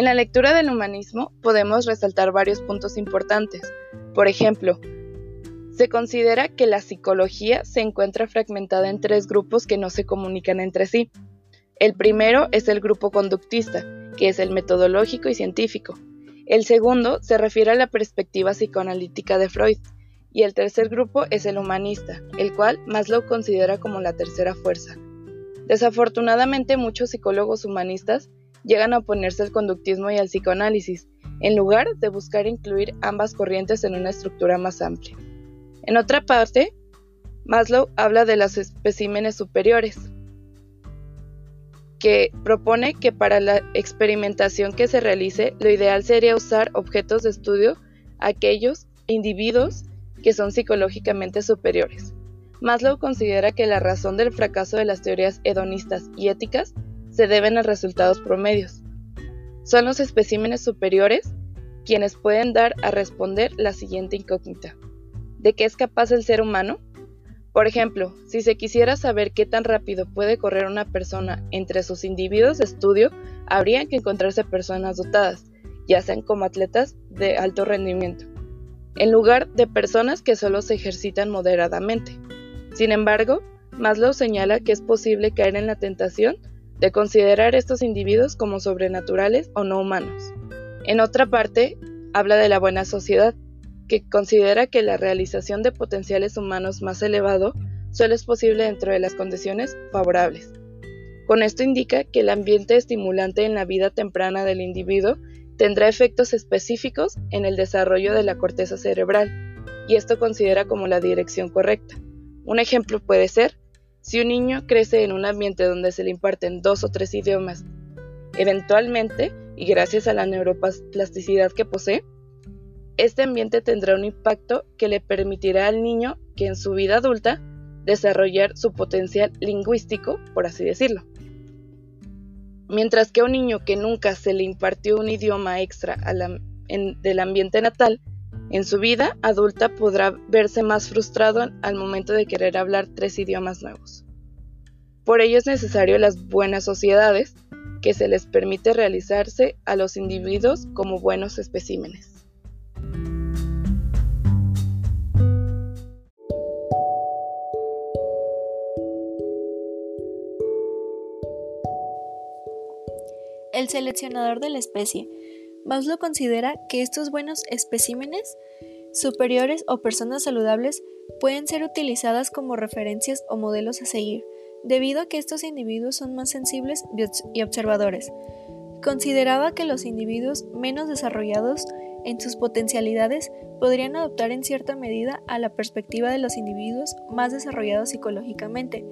En la lectura del humanismo podemos resaltar varios puntos importantes. Por ejemplo, se considera que la psicología se encuentra fragmentada en tres grupos que no se comunican entre sí. El primero es el grupo conductista, que es el metodológico y científico. El segundo se refiere a la perspectiva psicoanalítica de Freud. Y el tercer grupo es el humanista, el cual Maslow considera como la tercera fuerza. Desafortunadamente muchos psicólogos humanistas llegan a oponerse al conductismo y al psicoanálisis, en lugar de buscar incluir ambas corrientes en una estructura más amplia. En otra parte, Maslow habla de los especímenes superiores, que propone que para la experimentación que se realice, lo ideal sería usar objetos de estudio aquellos individuos que son psicológicamente superiores. Maslow considera que la razón del fracaso de las teorías hedonistas y éticas se deben a resultados promedios. Son los especímenes superiores quienes pueden dar a responder la siguiente incógnita. ¿De qué es capaz el ser humano? Por ejemplo, si se quisiera saber qué tan rápido puede correr una persona entre sus individuos de estudio, habría que encontrarse personas dotadas, ya sean como atletas de alto rendimiento, en lugar de personas que solo se ejercitan moderadamente. Sin embargo, Maslow señala que es posible caer en la tentación de considerar estos individuos como sobrenaturales o no humanos. En otra parte, habla de la buena sociedad, que considera que la realización de potenciales humanos más elevado solo es posible dentro de las condiciones favorables. Con esto indica que el ambiente estimulante en la vida temprana del individuo tendrá efectos específicos en el desarrollo de la corteza cerebral, y esto considera como la dirección correcta. Un ejemplo puede ser si un niño crece en un ambiente donde se le imparten dos o tres idiomas, eventualmente, y gracias a la neuroplasticidad que posee, este ambiente tendrá un impacto que le permitirá al niño que en su vida adulta desarrollar su potencial lingüístico, por así decirlo. Mientras que a un niño que nunca se le impartió un idioma extra del ambiente natal, en su vida adulta podrá verse más frustrado al momento de querer hablar tres idiomas nuevos. Por ello es necesario las buenas sociedades, que se les permite realizarse a los individuos como buenos especímenes. El seleccionador de la especie Maslow considera que estos buenos especímenes superiores o personas saludables pueden ser utilizadas como referencias o modelos a seguir, debido a que estos individuos son más sensibles y observadores. Consideraba que los individuos menos desarrollados en sus potencialidades podrían adoptar en cierta medida a la perspectiva de los individuos más desarrollados psicológicamente.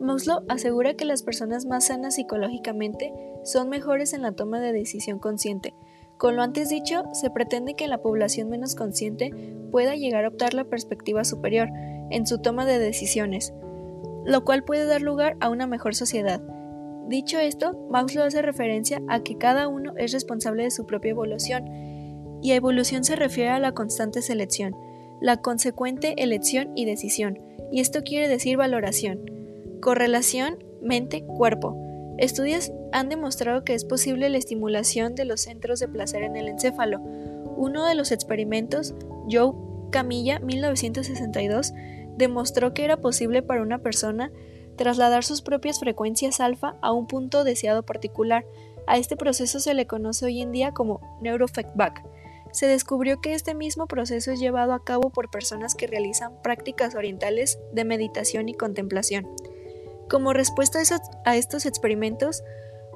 Maslow asegura que las personas más sanas psicológicamente son mejores en la toma de decisión consciente, con lo antes dicho, se pretende que la población menos consciente pueda llegar a optar la perspectiva superior en su toma de decisiones, lo cual puede dar lugar a una mejor sociedad. Dicho esto, Maslow hace referencia a que cada uno es responsable de su propia evolución, y a evolución se refiere a la constante selección, la consecuente elección y decisión, y esto quiere decir valoración. Correlación mente-cuerpo Estudios han demostrado que es posible la estimulación de los centros de placer en el encéfalo. Uno de los experimentos, Joe Camilla 1962, demostró que era posible para una persona trasladar sus propias frecuencias alfa a un punto deseado particular. A este proceso se le conoce hoy en día como neurofeedback. Se descubrió que este mismo proceso es llevado a cabo por personas que realizan prácticas orientales de meditación y contemplación. Como respuesta a estos experimentos,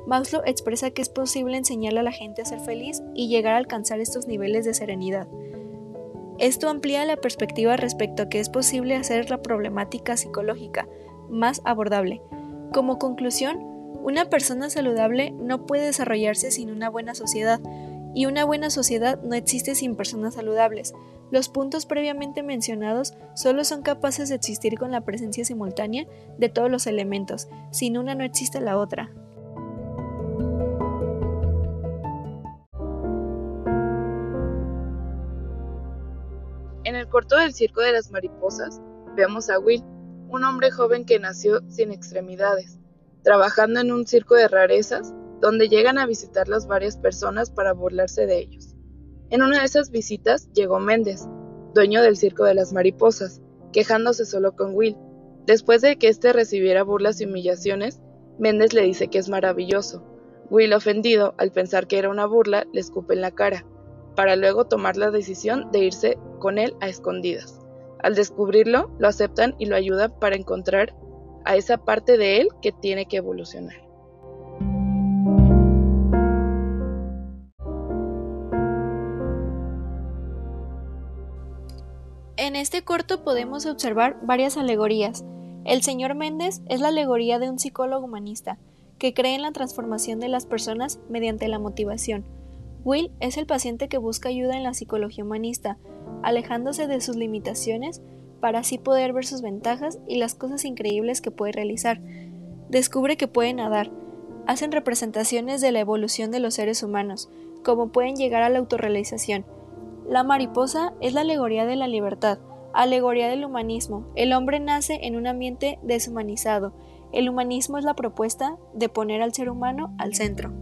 Maslow expresa que es posible enseñarle a la gente a ser feliz y llegar a alcanzar estos niveles de serenidad. Esto amplía la perspectiva respecto a que es posible hacer la problemática psicológica más abordable. Como conclusión, una persona saludable no puede desarrollarse sin una buena sociedad, y una buena sociedad no existe sin personas saludables. Los puntos previamente mencionados solo son capaces de existir con la presencia simultánea de todos los elementos, sin una no existe la otra. En el corto del Circo de las Mariposas, vemos a Will, un hombre joven que nació sin extremidades, trabajando en un circo de rarezas donde llegan a visitarlos varias personas para burlarse de ellos. En una de esas visitas llegó Méndez, dueño del Circo de las Mariposas, quejándose solo con Will. Después de que éste recibiera burlas y humillaciones, Méndez le dice que es maravilloso. Will, ofendido, al pensar que era una burla, le escupe en la cara, para luego tomar la decisión de irse con él a escondidas. Al descubrirlo, lo aceptan y lo ayudan para encontrar a esa parte de él que tiene que evolucionar. En este corto podemos observar varias alegorías. El señor Méndez es la alegoría de un psicólogo humanista que cree en la transformación de las personas mediante la motivación. Will es el paciente que busca ayuda en la psicología humanista, alejándose de sus limitaciones para así poder ver sus ventajas y las cosas increíbles que puede realizar. Descubre que puede nadar. Hacen representaciones de la evolución de los seres humanos, como pueden llegar a la autorrealización. La mariposa es la alegoría de la libertad, alegoría del humanismo. El hombre nace en un ambiente deshumanizado. El humanismo es la propuesta de poner al ser humano al centro.